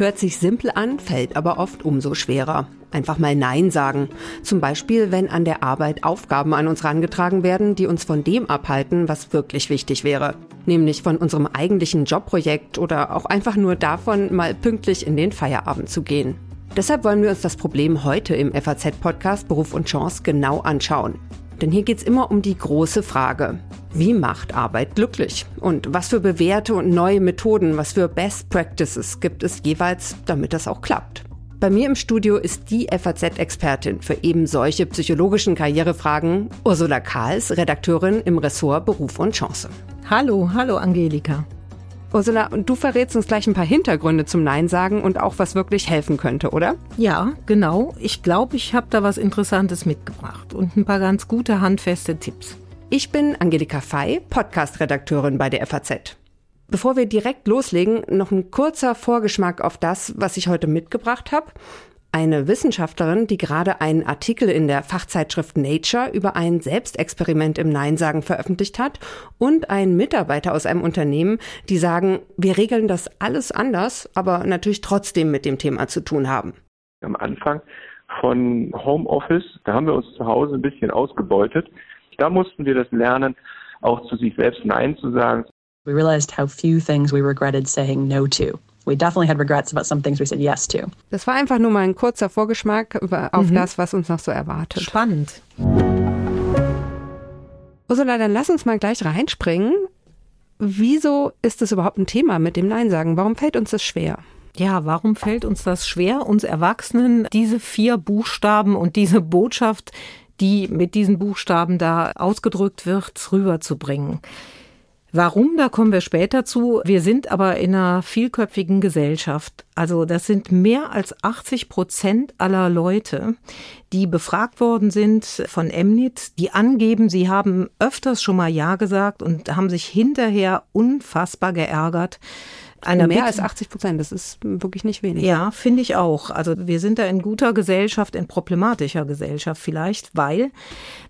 Hört sich simpel an, fällt aber oft umso schwerer. Einfach mal Nein sagen. Zum Beispiel, wenn an der Arbeit Aufgaben an uns rangetragen werden, die uns von dem abhalten, was wirklich wichtig wäre. Nämlich von unserem eigentlichen Jobprojekt oder auch einfach nur davon, mal pünktlich in den Feierabend zu gehen. Deshalb wollen wir uns das Problem heute im FAZ-Podcast Beruf und Chance genau anschauen. Denn hier geht's immer um die große Frage. Wie macht Arbeit glücklich? Und was für bewährte und neue Methoden, was für Best Practices gibt es jeweils, damit das auch klappt? Bei mir im Studio ist die FAZ-Expertin für eben solche psychologischen Karrierefragen, Ursula Kahls, Redakteurin im Ressort Beruf und Chance. Hallo, hallo Angelika. Ursula, und du verrätst uns gleich ein paar Hintergründe zum Nein sagen und auch was wirklich helfen könnte, oder? Ja, genau. Ich glaube, ich habe da was Interessantes mitgebracht und ein paar ganz gute handfeste Tipps. Ich bin Angelika Fey, Podcast-Redakteurin bei der FAZ. Bevor wir direkt loslegen, noch ein kurzer Vorgeschmack auf das, was ich heute mitgebracht habe. Eine Wissenschaftlerin, die gerade einen Artikel in der Fachzeitschrift Nature über ein Selbstexperiment im Nein-Sagen veröffentlicht hat und ein Mitarbeiter aus einem Unternehmen, die sagen, wir regeln das alles anders, aber natürlich trotzdem mit dem Thema zu tun haben. Am Anfang von Homeoffice, da haben wir uns zu Hause ein bisschen ausgebeutet. Da mussten wir das lernen, auch zu sich selbst Nein zu sagen. We realized how few things we regretted saying no to. We definitely had regrets about some things we said yes to. Das war einfach nur mal ein kurzer Vorgeschmack auf mhm. das, was uns noch so erwartet. Spannend. Ursula, dann lass uns mal gleich reinspringen. Wieso ist es überhaupt ein Thema mit dem Nein sagen? Warum fällt uns das schwer? Ja, warum fällt uns das schwer, uns Erwachsenen diese vier Buchstaben und diese Botschaft, die mit diesen Buchstaben da ausgedrückt wird, rüberzubringen? Warum, da kommen wir später zu. Wir sind aber in einer vielköpfigen Gesellschaft. Also das sind mehr als 80 Prozent aller Leute, die befragt worden sind von Emnit, die angeben, sie haben öfters schon mal Ja gesagt und haben sich hinterher unfassbar geärgert, einer Mehr als 80 Prozent, das ist wirklich nicht wenig. Ja, finde ich auch. Also wir sind da in guter Gesellschaft, in problematischer Gesellschaft vielleicht, weil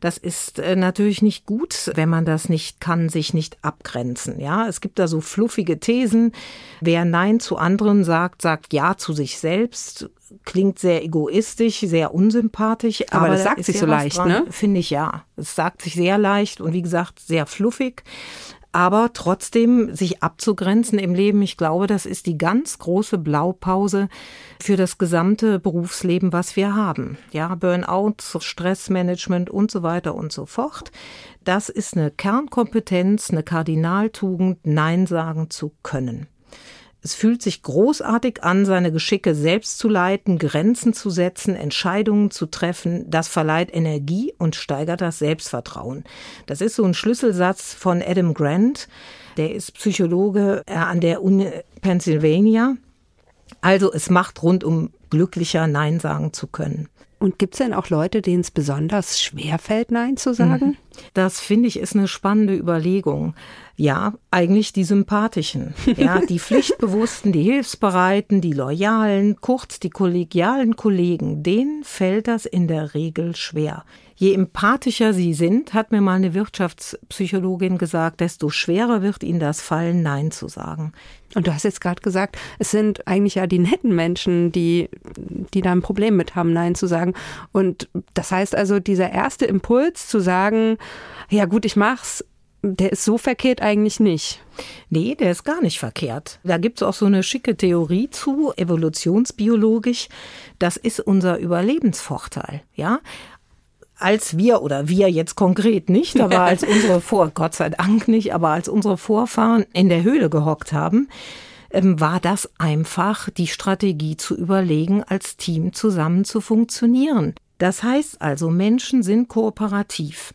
das ist äh, natürlich nicht gut, wenn man das nicht kann, sich nicht abgrenzen. Ja, es gibt da so fluffige Thesen. Wer Nein zu anderen sagt, sagt Ja zu sich selbst klingt sehr egoistisch, sehr unsympathisch. Aber, aber das sagt sich so leicht, dran, ne? Finde ich ja. Es sagt sich sehr leicht und wie gesagt sehr fluffig aber trotzdem sich abzugrenzen im Leben, ich glaube, das ist die ganz große Blaupause für das gesamte Berufsleben, was wir haben. Ja, Burnout, Stressmanagement und so weiter und so fort. Das ist eine Kernkompetenz, eine Kardinaltugend, Nein sagen zu können. Es fühlt sich großartig an, seine Geschicke selbst zu leiten, Grenzen zu setzen, Entscheidungen zu treffen. Das verleiht Energie und steigert das Selbstvertrauen. Das ist so ein Schlüsselsatz von Adam Grant. Der ist Psychologe äh, an der Uni Pennsylvania. Also es macht rundum glücklicher, Nein sagen zu können. Und gibt es denn auch Leute, denen es besonders schwer fällt, Nein zu sagen? Mhm. Das finde ich ist eine spannende Überlegung. Ja, eigentlich die Sympathischen. Ja, die Pflichtbewussten, die Hilfsbereiten, die Loyalen, kurz die kollegialen Kollegen, denen fällt das in der Regel schwer. Je empathischer sie sind, hat mir mal eine Wirtschaftspsychologin gesagt, desto schwerer wird ihnen das fallen, Nein zu sagen. Und du hast jetzt gerade gesagt, es sind eigentlich ja die netten Menschen, die, die da ein Problem mit haben, Nein zu sagen. Und das heißt also, dieser erste Impuls zu sagen, ja gut, ich mach's, der ist so verkehrt eigentlich nicht. Nee, der ist gar nicht verkehrt. Da gibt es auch so eine schicke Theorie zu, evolutionsbiologisch. Das ist unser Überlebensvorteil. Ja, als wir oder wir jetzt konkret nicht, aber als unsere Vor, Gott sei Dank nicht, aber als unsere Vorfahren in der Höhle gehockt haben, ähm, war das einfach die Strategie zu überlegen, als Team zusammen zu funktionieren. Das heißt also, Menschen sind kooperativ.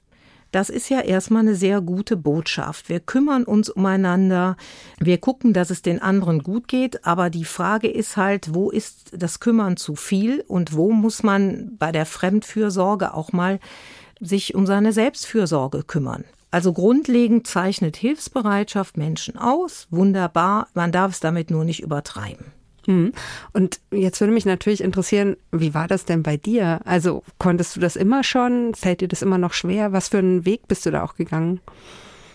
Das ist ja erstmal eine sehr gute Botschaft. Wir kümmern uns umeinander, wir gucken, dass es den anderen gut geht, aber die Frage ist halt, wo ist das Kümmern zu viel und wo muss man bei der Fremdfürsorge auch mal sich um seine Selbstfürsorge kümmern. Also grundlegend zeichnet Hilfsbereitschaft Menschen aus, wunderbar, man darf es damit nur nicht übertreiben. Hm. Und jetzt würde mich natürlich interessieren, wie war das denn bei dir? Also konntest du das immer schon? Fällt dir das immer noch schwer? Was für einen Weg bist du da auch gegangen?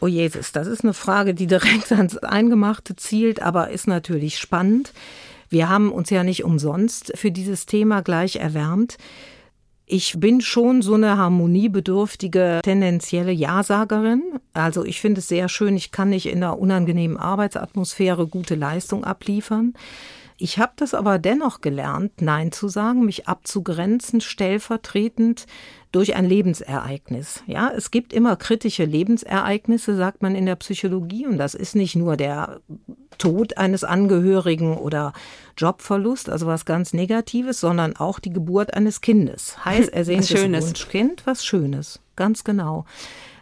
Oh Jesus, das ist eine Frage, die direkt ans Eingemachte zielt, aber ist natürlich spannend. Wir haben uns ja nicht umsonst für dieses Thema gleich erwärmt. Ich bin schon so eine harmoniebedürftige, tendenzielle Ja-Sagerin. Also ich finde es sehr schön, ich kann nicht in einer unangenehmen Arbeitsatmosphäre gute Leistung abliefern. Ich habe das aber dennoch gelernt, Nein zu sagen, mich abzugrenzen, stellvertretend durch ein Lebensereignis. Ja, es gibt immer kritische Lebensereignisse, sagt man in der Psychologie, und das ist nicht nur der Tod eines Angehörigen oder Jobverlust, also was ganz Negatives, sondern auch die Geburt eines Kindes. Heiß ersehntes Wunschkind, was Schönes, ganz genau.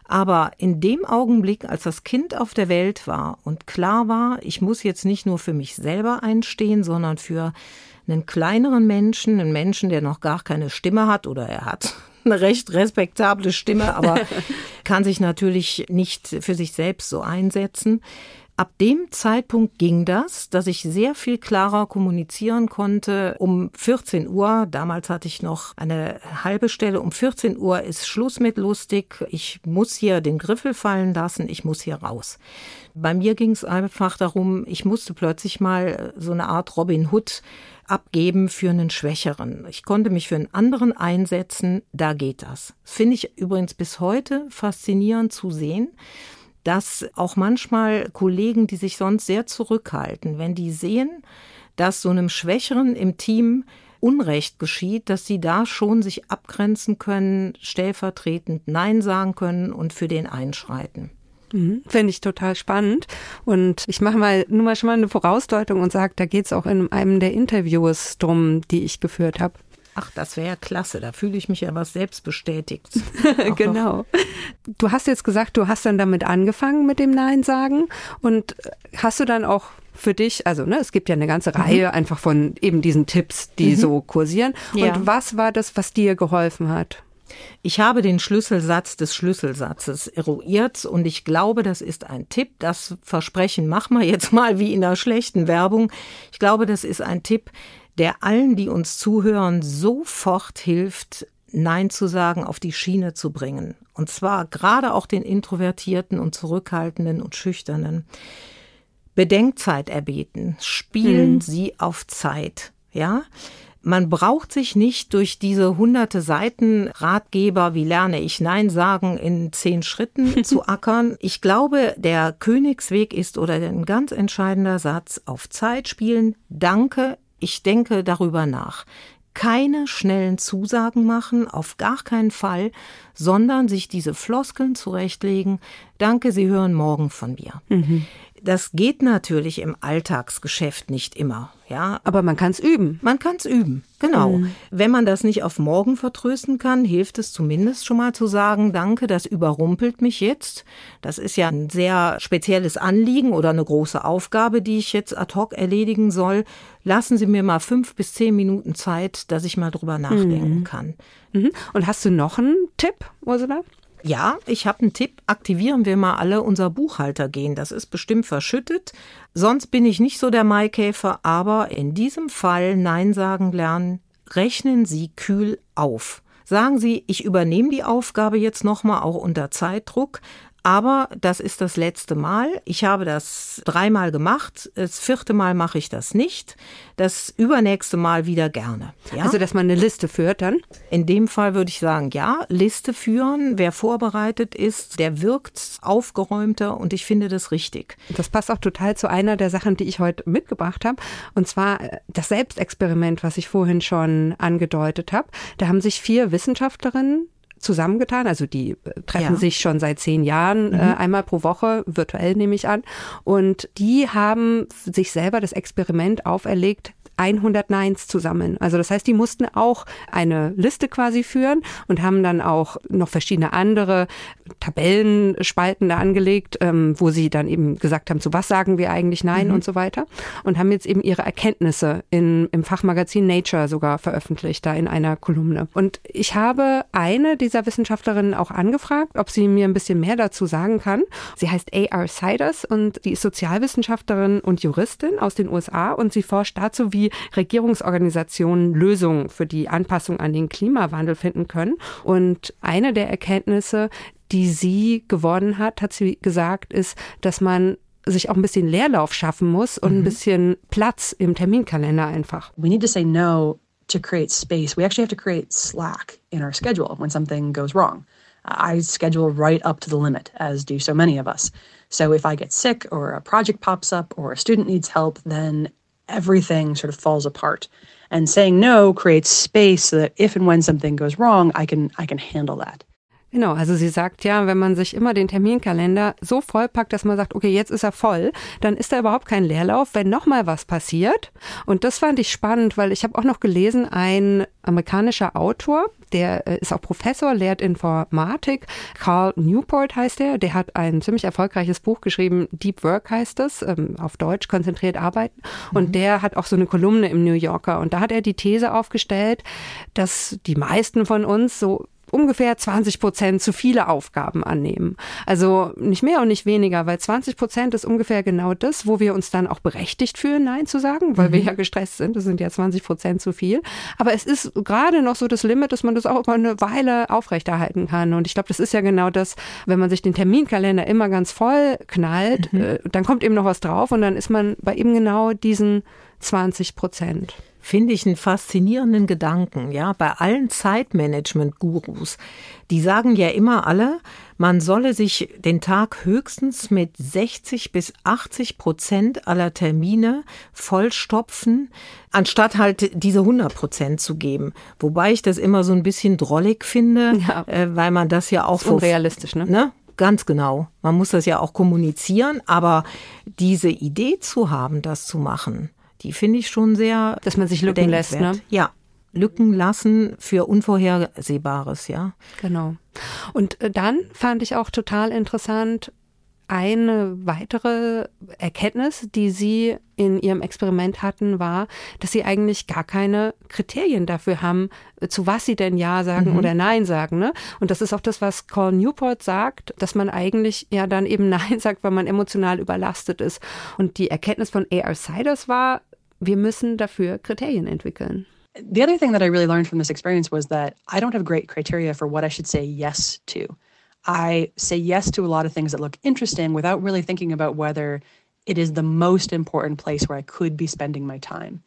Aber in dem Augenblick, als das Kind auf der Welt war und klar war, ich muss jetzt nicht nur für mich selber einstehen, sondern für einen kleineren Menschen, einen Menschen, der noch gar keine Stimme hat oder er hat eine recht respektable Stimme, aber kann sich natürlich nicht für sich selbst so einsetzen. Ab dem Zeitpunkt ging das, dass ich sehr viel klarer kommunizieren konnte. Um 14 Uhr, damals hatte ich noch eine halbe Stelle, um 14 Uhr ist Schluss mit lustig. Ich muss hier den Griffel fallen lassen, ich muss hier raus. Bei mir ging es einfach darum, ich musste plötzlich mal so eine Art Robin Hood abgeben für einen Schwächeren. Ich konnte mich für einen anderen einsetzen, da geht das. Finde ich übrigens bis heute faszinierend zu sehen dass auch manchmal Kollegen, die sich sonst sehr zurückhalten, wenn die sehen, dass so einem Schwächeren im Team Unrecht geschieht, dass sie da schon sich abgrenzen können, stellvertretend Nein sagen können und für den einschreiten. Mhm, Finde ich total spannend. Und ich mache mal nur mal schon mal eine Vorausdeutung und sage, da geht es auch in einem der Interviews drum, die ich geführt habe. Ach, das wäre ja klasse. Da fühle ich mich ja was selbst bestätigt. genau. Du hast jetzt gesagt, du hast dann damit angefangen mit dem Nein sagen und hast du dann auch für dich, also ne, es gibt ja eine ganze mhm. Reihe einfach von eben diesen Tipps, die mhm. so kursieren. Ja. Und was war das, was dir geholfen hat? Ich habe den Schlüsselsatz des Schlüsselsatzes eruiert und ich glaube, das ist ein Tipp. Das Versprechen mach mal jetzt mal wie in einer schlechten Werbung. Ich glaube, das ist ein Tipp, der allen, die uns zuhören, sofort hilft, Nein zu sagen, auf die Schiene zu bringen. Und zwar gerade auch den Introvertierten und Zurückhaltenden und Schüchternen. Bedenkzeit erbeten. Spielen mhm. Sie auf Zeit. Ja? Man braucht sich nicht durch diese hunderte Seiten Ratgeber, wie lerne ich Nein sagen in zehn Schritten zu ackern. Ich glaube, der Königsweg ist oder ein ganz entscheidender Satz auf Zeit spielen. Danke, ich denke darüber nach. Keine schnellen Zusagen machen, auf gar keinen Fall, sondern sich diese Floskeln zurechtlegen. Danke, Sie hören morgen von mir. Mhm. Das geht natürlich im Alltagsgeschäft nicht immer. Ja, aber man kann es üben. Man kann es üben, genau. Mhm. Wenn man das nicht auf morgen vertrösten kann, hilft es zumindest schon mal zu sagen, danke, das überrumpelt mich jetzt. Das ist ja ein sehr spezielles Anliegen oder eine große Aufgabe, die ich jetzt ad hoc erledigen soll. Lassen Sie mir mal fünf bis zehn Minuten Zeit, dass ich mal drüber nachdenken mhm. kann. Mhm. Und hast du noch einen Tipp, Ursula? Ja, ich habe einen Tipp. Aktivieren wir mal alle unser Buchhaltergehen. Das ist bestimmt verschüttet. Sonst bin ich nicht so der Maikäfer, aber in diesem Fall Nein sagen lernen. Rechnen Sie kühl auf. Sagen Sie, ich übernehme die Aufgabe jetzt nochmal auch unter Zeitdruck, aber das ist das letzte Mal. Ich habe das dreimal gemacht. Das vierte Mal mache ich das nicht. Das übernächste Mal wieder gerne. Ja? Also, dass man eine Liste führt dann? In dem Fall würde ich sagen, ja, Liste führen. Wer vorbereitet ist, der wirkt aufgeräumter und ich finde das richtig. Das passt auch total zu einer der Sachen, die ich heute mitgebracht habe. Und zwar äh, das Selbstexperiment, was ich vorhin schon angedeutet habe. Da haben sich vier Wissenschaftlerinnen zusammengetan. Also die äh, treffen ja. sich schon seit zehn Jahren äh, mhm. äh, einmal pro Woche, virtuell nehme ich an. Und die haben sich selber das Experiment auferlegt, 100 Neins zusammen. Also das heißt, die mussten auch eine Liste quasi führen und haben dann auch noch verschiedene andere Tabellenspalten da angelegt, ähm, wo sie dann eben gesagt haben, zu was sagen wir eigentlich Nein mhm. und so weiter. Und haben jetzt eben ihre Erkenntnisse in, im Fachmagazin Nature sogar veröffentlicht, da in einer Kolumne. Und ich habe eine dieser Wissenschaftlerinnen auch angefragt, ob sie mir ein bisschen mehr dazu sagen kann. Sie heißt A.R. Siders und sie ist Sozialwissenschaftlerin und Juristin aus den USA und sie forscht dazu, wie Regierungsorganisationen Lösungen für die Anpassung an den Klimawandel finden können. Und eine der Erkenntnisse, die sie gewonnen hat, hat sie gesagt, ist, dass man sich auch ein bisschen Leerlauf schaffen muss und ein bisschen Platz im Terminkalender einfach. We need to say no to create space. We actually have to create slack in our schedule when something goes wrong. I schedule right up to the limit, as do so many of us. So if I get sick or a project pops up or a student needs help, then everything sort of falls apart. And saying no creates space so that if and when something goes wrong, I can I can handle that. Genau, also sie sagt ja, wenn man sich immer den Terminkalender so vollpackt, dass man sagt, okay, jetzt ist er voll, dann ist da überhaupt kein Leerlauf, wenn nochmal was passiert. Und das fand ich spannend, weil ich habe auch noch gelesen, ein amerikanischer Autor, der äh, ist auch Professor, lehrt Informatik, Carl Newport heißt er, der hat ein ziemlich erfolgreiches Buch geschrieben, Deep Work heißt es, ähm, auf Deutsch konzentriert arbeiten. Und der hat auch so eine Kolumne im New Yorker. Und da hat er die These aufgestellt, dass die meisten von uns so ungefähr 20 Prozent zu viele Aufgaben annehmen. Also nicht mehr und nicht weniger, weil 20 Prozent ist ungefähr genau das, wo wir uns dann auch berechtigt fühlen, Nein zu sagen, weil mhm. wir ja gestresst sind. Das sind ja 20 Prozent zu viel. Aber es ist gerade noch so das Limit, dass man das auch mal eine Weile aufrechterhalten kann. Und ich glaube, das ist ja genau das, wenn man sich den Terminkalender immer ganz voll knallt, mhm. äh, dann kommt eben noch was drauf und dann ist man bei eben genau diesen 20 Prozent finde ich einen faszinierenden Gedanken, ja, bei allen Zeitmanagement-Gurus. Die sagen ja immer alle, man solle sich den Tag höchstens mit 60 bis 80 Prozent aller Termine vollstopfen, anstatt halt diese 100 Prozent zu geben. Wobei ich das immer so ein bisschen drollig finde, ja. äh, weil man das ja auch so realistisch, ne? ne? Ganz genau. Man muss das ja auch kommunizieren, aber diese Idee zu haben, das zu machen, die finde ich schon sehr. Dass man sich Lücken lässt, ne? Ja. Lücken lassen für Unvorhersehbares, ja. Genau. Und äh, dann fand ich auch total interessant, eine weitere Erkenntnis, die Sie in Ihrem Experiment hatten, war, dass Sie eigentlich gar keine Kriterien dafür haben, zu was Sie denn Ja sagen mhm. oder Nein sagen. Ne? Und das ist auch das, was Carl Newport sagt, dass man eigentlich ja dann eben Nein sagt, weil man emotional überlastet ist. Und die Erkenntnis von A.R. Siders war, wir müssen dafür Kriterien entwickeln. The other thing that I really learned from this experience was that I don't have great criteria for what I should say yes to. I say yes to a lot of things that look interesting without really thinking about whether it is the most important place where I could be spending my time.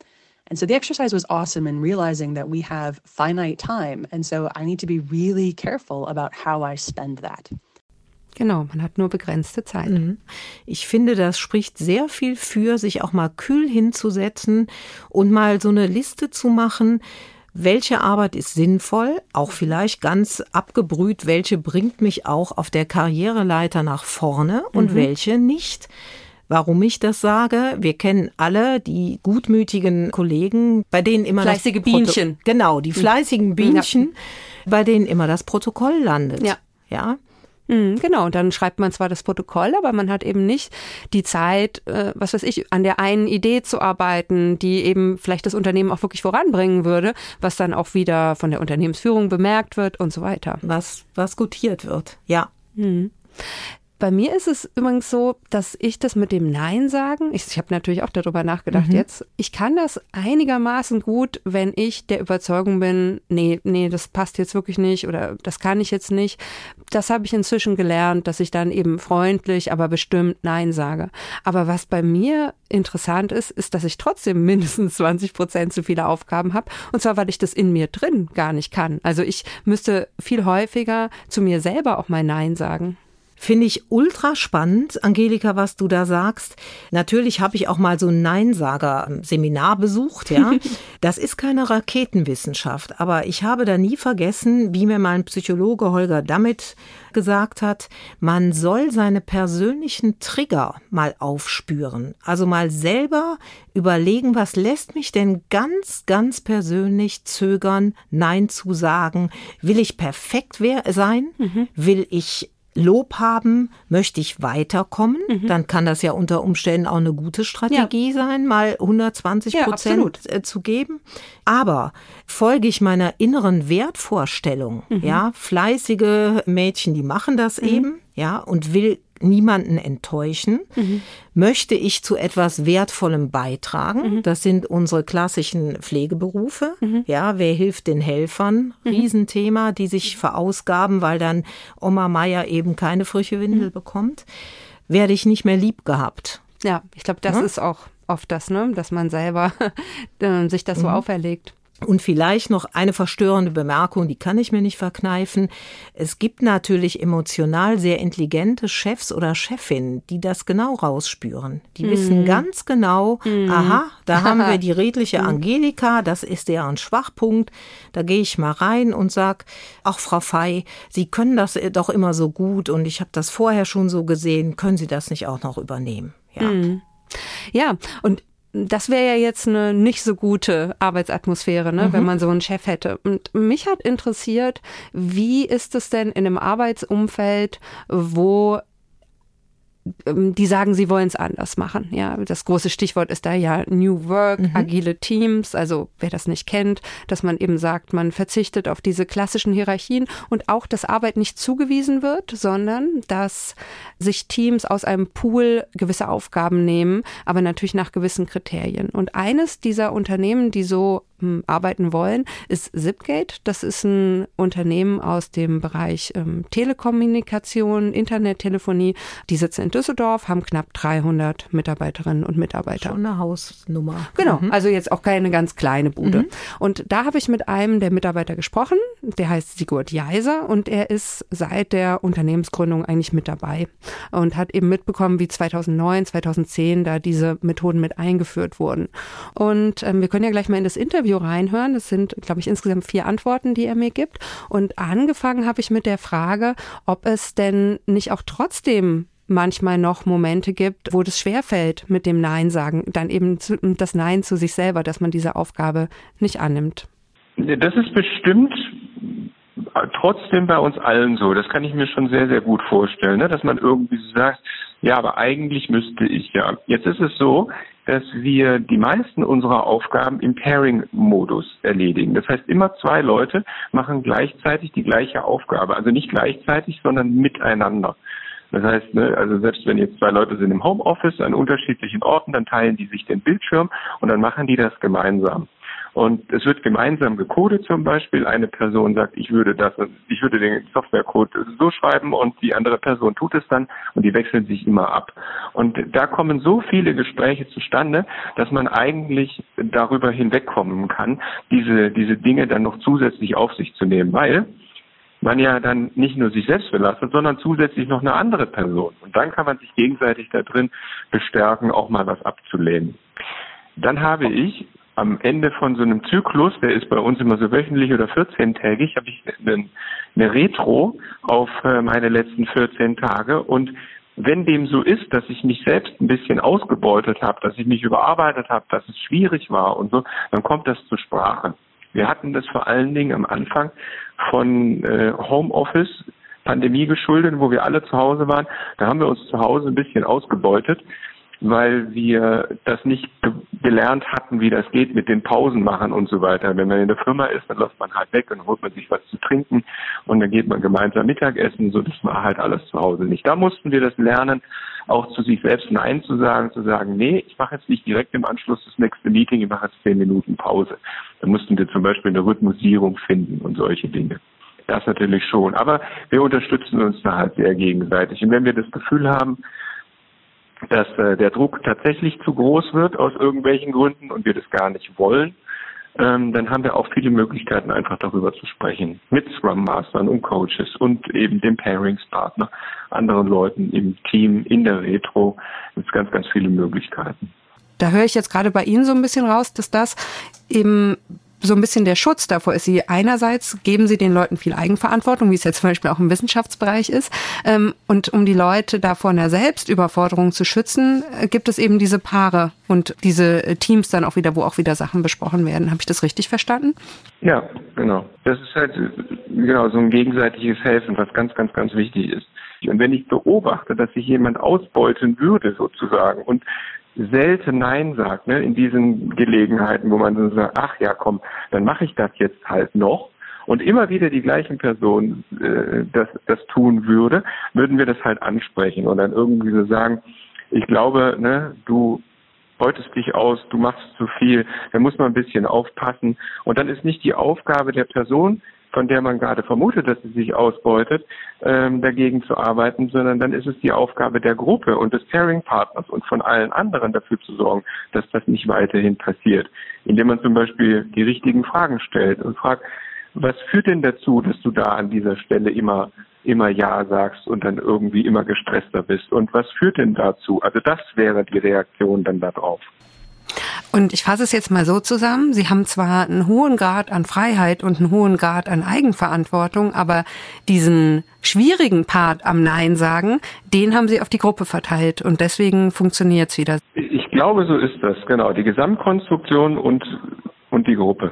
And so the exercise was awesome in realizing that we have finite time. And so I need to be really careful about how I spend that. Genau, man hat nur begrenzte Zeit. Mhm. Ich finde, das spricht sehr viel für, sich auch mal kühl hinzusetzen und mal so eine Liste zu machen, welche Arbeit ist sinnvoll, auch vielleicht ganz abgebrüht, welche bringt mich auch auf der Karriereleiter nach vorne und mhm. welche nicht. Warum ich das sage? Wir kennen alle die gutmütigen Kollegen, bei denen immer fleißige das Bienchen. genau, die fleißigen Bienchen, ja. bei denen immer das Protokoll landet. Ja. Ja. Mhm, genau, und dann schreibt man zwar das Protokoll, aber man hat eben nicht die Zeit, äh, was weiß ich, an der einen Idee zu arbeiten, die eben vielleicht das Unternehmen auch wirklich voranbringen würde, was dann auch wieder von der Unternehmensführung bemerkt wird und so weiter. Was, was gutiert wird, ja. Mhm. Bei mir ist es übrigens so, dass ich das mit dem Nein sagen, ich, ich habe natürlich auch darüber nachgedacht mhm. jetzt, ich kann das einigermaßen gut, wenn ich der Überzeugung bin, nee, nee, das passt jetzt wirklich nicht oder das kann ich jetzt nicht. Das habe ich inzwischen gelernt, dass ich dann eben freundlich, aber bestimmt Nein sage. Aber was bei mir interessant ist, ist, dass ich trotzdem mindestens 20 Prozent zu viele Aufgaben habe. Und zwar, weil ich das in mir drin gar nicht kann. Also ich müsste viel häufiger zu mir selber auch mal Nein sagen. Finde ich ultra spannend, Angelika, was du da sagst. Natürlich habe ich auch mal so ein Neinsager-Seminar besucht, ja. Das ist keine Raketenwissenschaft, aber ich habe da nie vergessen, wie mir mein Psychologe Holger Damit gesagt hat, man soll seine persönlichen Trigger mal aufspüren. Also mal selber überlegen, was lässt mich denn ganz, ganz persönlich zögern, Nein zu sagen? Will ich perfekt sein? Mhm. Will ich Lob haben, möchte ich weiterkommen, mhm. dann kann das ja unter Umständen auch eine gute Strategie ja. sein, mal 120 ja, Prozent absolut. Äh, zu geben. Aber folge ich meiner inneren Wertvorstellung, mhm. ja, fleißige Mädchen, die machen das mhm. eben, ja, und will niemanden enttäuschen? Mhm. Möchte ich zu etwas Wertvollem beitragen? Mhm. Das sind unsere klassischen Pflegeberufe. Mhm. Ja, wer hilft den Helfern? Mhm. Riesenthema, die sich verausgaben, weil dann Oma Meier eben keine frische Windel mhm. bekommt. Werde ich nicht mehr lieb gehabt? Ja, ich glaube, das ja? ist auch oft das, ne? dass man selber sich das so mhm. auferlegt. Und vielleicht noch eine verstörende Bemerkung, die kann ich mir nicht verkneifen. Es gibt natürlich emotional sehr intelligente Chefs oder Chefinnen, die das genau rausspüren. Die mm. wissen ganz genau, mm. aha, da haben wir die redliche mhm. Angelika, das ist deren Schwachpunkt. Da gehe ich mal rein und sag, ach Frau Fey, Sie können das doch immer so gut und ich habe das vorher schon so gesehen, können Sie das nicht auch noch übernehmen? Ja. Mm. Ja, und das wäre ja jetzt eine nicht so gute Arbeitsatmosphäre, ne, mhm. wenn man so einen Chef hätte. Und mich hat interessiert, wie ist es denn in einem Arbeitsumfeld, wo die sagen, sie wollen es anders machen. Ja, das große Stichwort ist da ja New Work, mhm. agile Teams. Also wer das nicht kennt, dass man eben sagt, man verzichtet auf diese klassischen Hierarchien und auch, dass Arbeit nicht zugewiesen wird, sondern dass sich Teams aus einem Pool gewisse Aufgaben nehmen, aber natürlich nach gewissen Kriterien. Und eines dieser Unternehmen, die so arbeiten wollen, ist Zipgate. Das ist ein Unternehmen aus dem Bereich ähm, Telekommunikation, Internettelefonie. Die sitzen in Düsseldorf, haben knapp 300 Mitarbeiterinnen und Mitarbeiter. Schon eine Hausnummer. Genau, mhm. also jetzt auch keine ganz kleine Bude. Mhm. Und da habe ich mit einem der Mitarbeiter gesprochen, der heißt Sigurd Jeiser und er ist seit der Unternehmensgründung eigentlich mit dabei und hat eben mitbekommen, wie 2009, 2010 da diese Methoden mit eingeführt wurden. Und ähm, wir können ja gleich mal in das Interview reinhören. Das sind, glaube ich, insgesamt vier Antworten, die er mir gibt. Und angefangen habe ich mit der Frage, ob es denn nicht auch trotzdem manchmal noch Momente gibt, wo das schwerfällt mit dem Nein sagen, dann eben das Nein zu sich selber, dass man diese Aufgabe nicht annimmt. Das ist bestimmt trotzdem bei uns allen so. Das kann ich mir schon sehr, sehr gut vorstellen, ne? dass man irgendwie sagt, ja, aber eigentlich müsste ich ja. Jetzt ist es so, dass wir die meisten unserer Aufgaben im Pairing-Modus erledigen. Das heißt, immer zwei Leute machen gleichzeitig die gleiche Aufgabe. Also nicht gleichzeitig, sondern miteinander. Das heißt, ne, also selbst wenn jetzt zwei Leute sind im Homeoffice an unterschiedlichen Orten, dann teilen die sich den Bildschirm und dann machen die das gemeinsam. Und es wird gemeinsam gecodet zum Beispiel. Eine Person sagt, ich würde das, ich würde den Softwarecode so schreiben und die andere Person tut es dann und die wechseln sich immer ab. Und da kommen so viele Gespräche zustande, dass man eigentlich darüber hinwegkommen kann, diese, diese Dinge dann noch zusätzlich auf sich zu nehmen, weil man ja dann nicht nur sich selbst belastet, sondern zusätzlich noch eine andere Person. Und dann kann man sich gegenseitig da drin bestärken, auch mal was abzulehnen. Dann habe ich am Ende von so einem Zyklus, der ist bei uns immer so wöchentlich oder 14-tägig, habe ich eine, Retro auf äh, meine letzten 14 Tage und wenn dem so ist, dass ich mich selbst ein bisschen ausgebeutet habe, dass ich mich überarbeitet habe, dass es schwierig war und so, dann kommt das zur Sprache. Wir hatten das vor allen Dingen am Anfang von äh, Homeoffice, Pandemie geschuldet, wo wir alle zu Hause waren. Da haben wir uns zu Hause ein bisschen ausgebeutet weil wir das nicht ge gelernt hatten, wie das geht mit den Pausen machen und so weiter. Wenn man in der Firma ist, dann läuft man halt weg und holt man sich was zu trinken und dann geht man gemeinsam Mittagessen, so das war halt alles zu Hause nicht. Da mussten wir das lernen, auch zu sich selbst Nein zu sagen, zu sagen, nee, ich mache jetzt nicht direkt im Anschluss das nächste Meeting, ich mache jetzt zehn Minuten Pause. Da mussten wir zum Beispiel eine Rhythmusierung finden und solche Dinge. Das natürlich schon. Aber wir unterstützen uns da halt sehr gegenseitig. Und wenn wir das Gefühl haben, dass äh, der Druck tatsächlich zu groß wird aus irgendwelchen Gründen und wir das gar nicht wollen, ähm, dann haben wir auch viele Möglichkeiten, einfach darüber zu sprechen. Mit Scrum Mastern und Coaches und eben dem Pairingspartner, anderen Leuten im Team, in der Retro. Es ganz, ganz viele Möglichkeiten. Da höre ich jetzt gerade bei Ihnen so ein bisschen raus, dass das eben so ein bisschen der Schutz davor ist. Sie einerseits geben sie den Leuten viel Eigenverantwortung, wie es jetzt zum Beispiel auch im Wissenschaftsbereich ist. Ähm, und um die Leute davor in der Selbstüberforderung zu schützen, äh, gibt es eben diese Paare und diese äh, Teams dann auch wieder, wo auch wieder Sachen besprochen werden. Habe ich das richtig verstanden? Ja, genau. Das ist halt genau so ein gegenseitiges Helfen, was ganz, ganz, ganz wichtig ist. Und wenn ich beobachte, dass sich jemand ausbeuten würde sozusagen und selten Nein sagt, ne, in diesen Gelegenheiten, wo man so sagt, ach ja, komm, dann mache ich das jetzt halt noch. und immer wieder die gleichen Personen äh, das, das tun würde, würden wir das halt ansprechen und dann irgendwie so sagen, ich glaube, ne, du beutest dich aus, du machst zu viel, da muss man ein bisschen aufpassen. Und dann ist nicht die Aufgabe der Person, von der man gerade vermutet, dass sie sich ausbeutet, ähm, dagegen zu arbeiten, sondern dann ist es die Aufgabe der Gruppe und des Pairing-Partners und von allen anderen dafür zu sorgen, dass das nicht weiterhin passiert. Indem man zum Beispiel die richtigen Fragen stellt und fragt, was führt denn dazu, dass du da an dieser Stelle immer immer Ja sagst und dann irgendwie immer gestresster bist? Und was führt denn dazu? Also das wäre die Reaktion dann darauf. Und ich fasse es jetzt mal so zusammen. Sie haben zwar einen hohen Grad an Freiheit und einen hohen Grad an Eigenverantwortung, aber diesen schwierigen Part am Nein sagen, den haben Sie auf die Gruppe verteilt und deswegen funktioniert es wieder. Ich glaube, so ist das, genau. Die Gesamtkonstruktion und, und die Gruppe.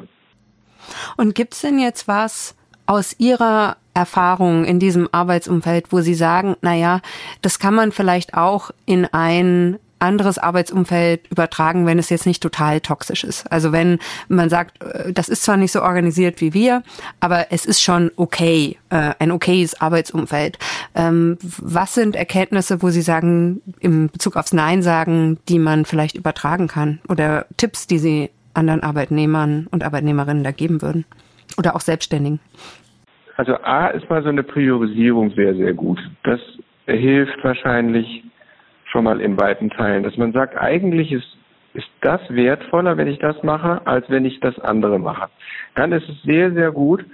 Und gibt's denn jetzt was aus Ihrer Erfahrung in diesem Arbeitsumfeld, wo Sie sagen, na ja, das kann man vielleicht auch in ein anderes Arbeitsumfeld übertragen, wenn es jetzt nicht total toxisch ist. Also wenn man sagt, äh, das ist zwar nicht so organisiert wie wir, aber es ist schon okay, äh, ein okayes Arbeitsumfeld. Ähm, was sind Erkenntnisse, wo Sie sagen, im Bezug aufs Nein sagen, die man vielleicht übertragen kann? Oder Tipps, die Sie anderen Arbeitnehmern und Arbeitnehmerinnen da geben würden? Oder auch Selbstständigen? Also A ist mal so eine Priorisierung sehr, sehr gut. Das hilft wahrscheinlich schon mal in weiten Teilen, dass man sagt, eigentlich ist, ist das wertvoller, wenn ich das mache, als wenn ich das andere mache. Dann ist es sehr, sehr gut,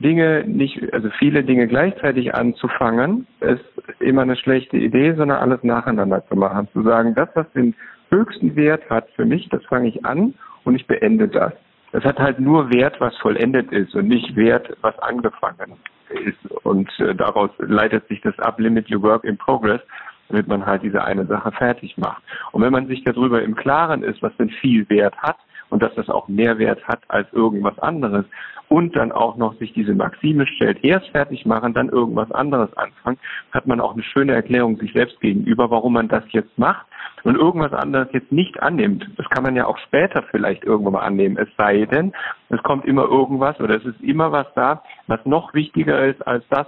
Dinge nicht, also viele Dinge gleichzeitig anzufangen, ist immer eine schlechte Idee, sondern alles nacheinander zu machen. Zu sagen, das, was den höchsten Wert hat für mich, das fange ich an und ich beende das. Das hat halt nur Wert, was vollendet ist und nicht Wert, was angefangen ist. Und äh, daraus leitet sich das ab, Limit Your Work in Progress damit man halt diese eine Sache fertig macht. Und wenn man sich darüber im Klaren ist, was denn viel Wert hat und dass das auch mehr Wert hat als irgendwas anderes und dann auch noch sich diese Maxime stellt, erst fertig machen, dann irgendwas anderes anfangen, hat man auch eine schöne Erklärung sich selbst gegenüber, warum man das jetzt macht und irgendwas anderes jetzt nicht annimmt. Das kann man ja auch später vielleicht irgendwann mal annehmen. Es sei denn, es kommt immer irgendwas oder es ist immer was da, was noch wichtiger ist als das,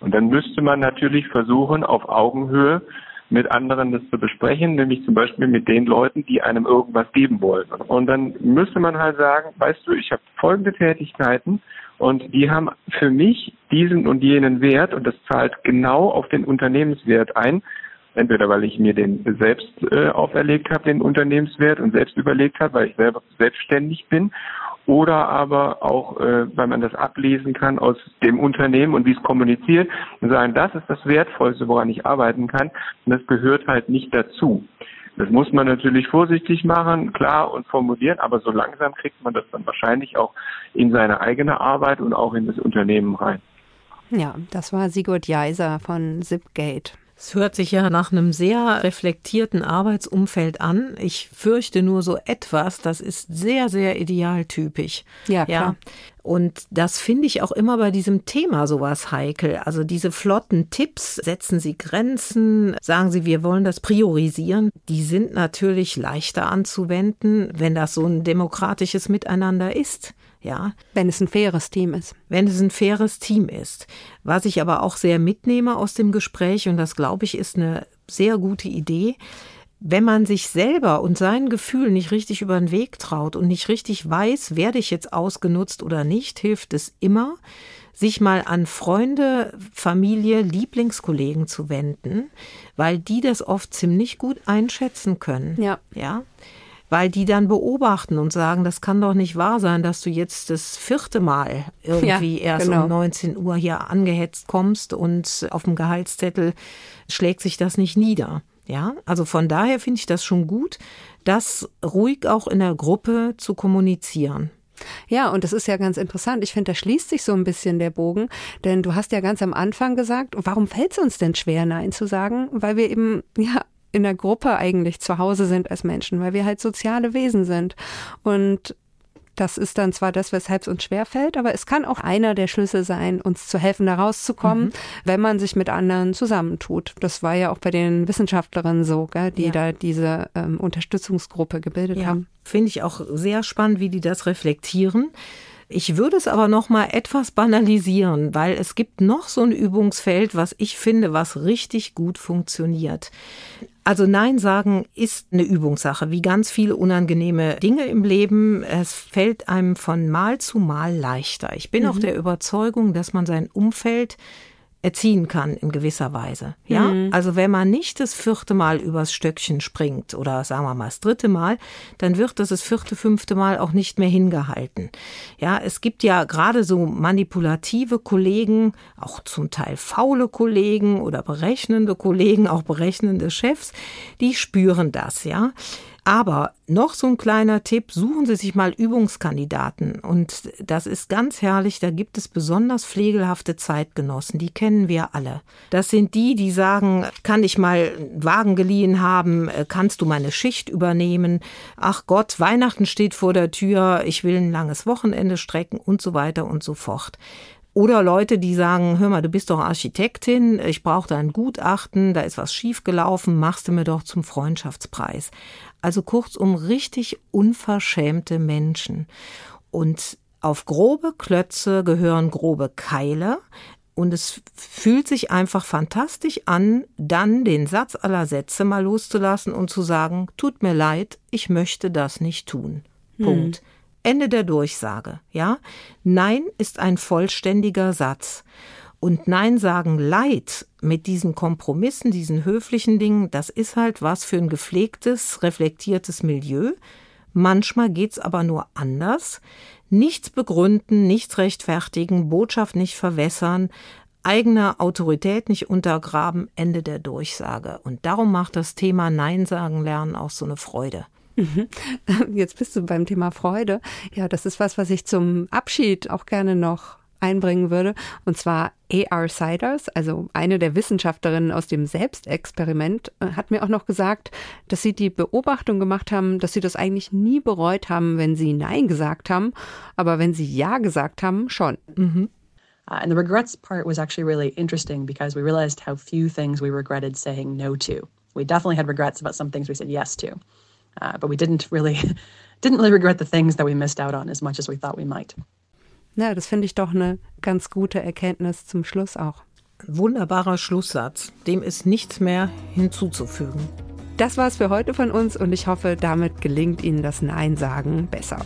und dann müsste man natürlich versuchen, auf Augenhöhe mit anderen das zu besprechen, nämlich zum Beispiel mit den Leuten, die einem irgendwas geben wollen. Und dann müsste man halt sagen, weißt du, ich habe folgende Tätigkeiten und die haben für mich diesen und jenen Wert und das zahlt genau auf den Unternehmenswert ein. Entweder weil ich mir den selbst äh, auferlegt habe, den Unternehmenswert und selbst überlegt habe, weil ich selber selbstständig bin oder aber auch, äh, weil man das ablesen kann aus dem Unternehmen und wie es kommuniziert und sagen, das ist das Wertvollste, woran ich arbeiten kann und das gehört halt nicht dazu. Das muss man natürlich vorsichtig machen, klar und formulieren, aber so langsam kriegt man das dann wahrscheinlich auch in seine eigene Arbeit und auch in das Unternehmen rein. Ja, das war Sigurd Jeiser von Zipgate. Es hört sich ja nach einem sehr reflektierten Arbeitsumfeld an. Ich fürchte nur so etwas, das ist sehr, sehr idealtypisch. Ja, klar. Ja. Und das finde ich auch immer bei diesem Thema sowas heikel. Also diese flotten Tipps, setzen Sie Grenzen, sagen Sie, wir wollen das priorisieren, die sind natürlich leichter anzuwenden, wenn das so ein demokratisches Miteinander ist. Ja. Wenn es ein faires Team ist. Wenn es ein faires Team ist. Was ich aber auch sehr mitnehme aus dem Gespräch, und das glaube ich ist eine sehr gute Idee, wenn man sich selber und sein Gefühl nicht richtig über den Weg traut und nicht richtig weiß, werde ich jetzt ausgenutzt oder nicht, hilft es immer, sich mal an Freunde, Familie, Lieblingskollegen zu wenden, weil die das oft ziemlich gut einschätzen können. Ja. Ja weil die dann beobachten und sagen, das kann doch nicht wahr sein, dass du jetzt das vierte Mal irgendwie ja, erst genau. um 19 Uhr hier angehetzt kommst und auf dem Gehaltszettel schlägt sich das nicht nieder. Ja, also von daher finde ich das schon gut, das ruhig auch in der Gruppe zu kommunizieren. Ja, und das ist ja ganz interessant. Ich finde, da schließt sich so ein bisschen der Bogen, denn du hast ja ganz am Anfang gesagt, warum fällt es uns denn schwer, Nein zu sagen? Weil wir eben, ja, in der Gruppe eigentlich zu Hause sind als Menschen, weil wir halt soziale Wesen sind. Und das ist dann zwar das, weshalb es uns schwerfällt, aber es kann auch einer der Schlüssel sein, uns zu helfen, da rauszukommen, mhm. wenn man sich mit anderen zusammentut. Das war ja auch bei den Wissenschaftlerinnen so, gell, die ja. da diese ähm, Unterstützungsgruppe gebildet ja. haben. Finde ich auch sehr spannend, wie die das reflektieren. Ich würde es aber noch mal etwas banalisieren, weil es gibt noch so ein Übungsfeld, was ich finde, was richtig gut funktioniert. Also Nein sagen ist eine Übungssache, wie ganz viele unangenehme Dinge im Leben. Es fällt einem von Mal zu Mal leichter. Ich bin mhm. auch der Überzeugung, dass man sein Umfeld erziehen kann in gewisser Weise. Ja, mhm. also wenn man nicht das vierte Mal übers Stöckchen springt oder sagen wir mal das dritte Mal, dann wird das das vierte, fünfte Mal auch nicht mehr hingehalten. Ja, es gibt ja gerade so manipulative Kollegen, auch zum Teil faule Kollegen oder berechnende Kollegen, auch berechnende Chefs, die spüren das, ja. Aber noch so ein kleiner Tipp, suchen Sie sich mal Übungskandidaten. Und das ist ganz herrlich, da gibt es besonders pflegelhafte Zeitgenossen, die kennen wir alle. Das sind die, die sagen, kann ich mal einen Wagen geliehen haben, kannst du meine Schicht übernehmen? Ach Gott, Weihnachten steht vor der Tür, ich will ein langes Wochenende strecken und so weiter und so fort. Oder Leute, die sagen, hör mal, du bist doch Architektin, ich brauche da ein Gutachten, da ist was schiefgelaufen, machst du mir doch zum Freundschaftspreis. Also kurzum richtig unverschämte Menschen. Und auf grobe Klötze gehören grobe Keile. Und es fühlt sich einfach fantastisch an, dann den Satz aller Sätze mal loszulassen und zu sagen, tut mir leid, ich möchte das nicht tun. Hm. Ende der Durchsage, ja? Nein ist ein vollständiger Satz. Und Nein sagen Leid mit diesen Kompromissen, diesen höflichen Dingen, das ist halt was für ein gepflegtes, reflektiertes Milieu. Manchmal geht's aber nur anders. Nichts begründen, nichts rechtfertigen, Botschaft nicht verwässern, eigener Autorität nicht untergraben, Ende der Durchsage. Und darum macht das Thema Nein sagen lernen auch so eine Freude. Mhm. Jetzt bist du beim Thema Freude. Ja, das ist was, was ich zum Abschied auch gerne noch einbringen würde. Und zwar A.R. Siders, also eine der Wissenschaftlerinnen aus dem Selbstexperiment, äh, hat mir auch noch gesagt, dass sie die Beobachtung gemacht haben, dass sie das eigentlich nie bereut haben, wenn sie Nein gesagt haben, aber wenn sie Ja gesagt haben, schon. Mhm. Uh, and the regrets part was actually really interesting because we realized how few things we regretted saying no to. We definitely had regrets about some things we said yes to, uh, but we didn't really didn't really regret the things that we missed out on as much as we thought we might. Ja, das finde ich doch eine ganz gute Erkenntnis zum Schluss auch. Wunderbarer Schlusssatz. Dem ist nichts mehr hinzuzufügen. Das war's für heute von uns und ich hoffe, damit gelingt Ihnen das Nein sagen besser.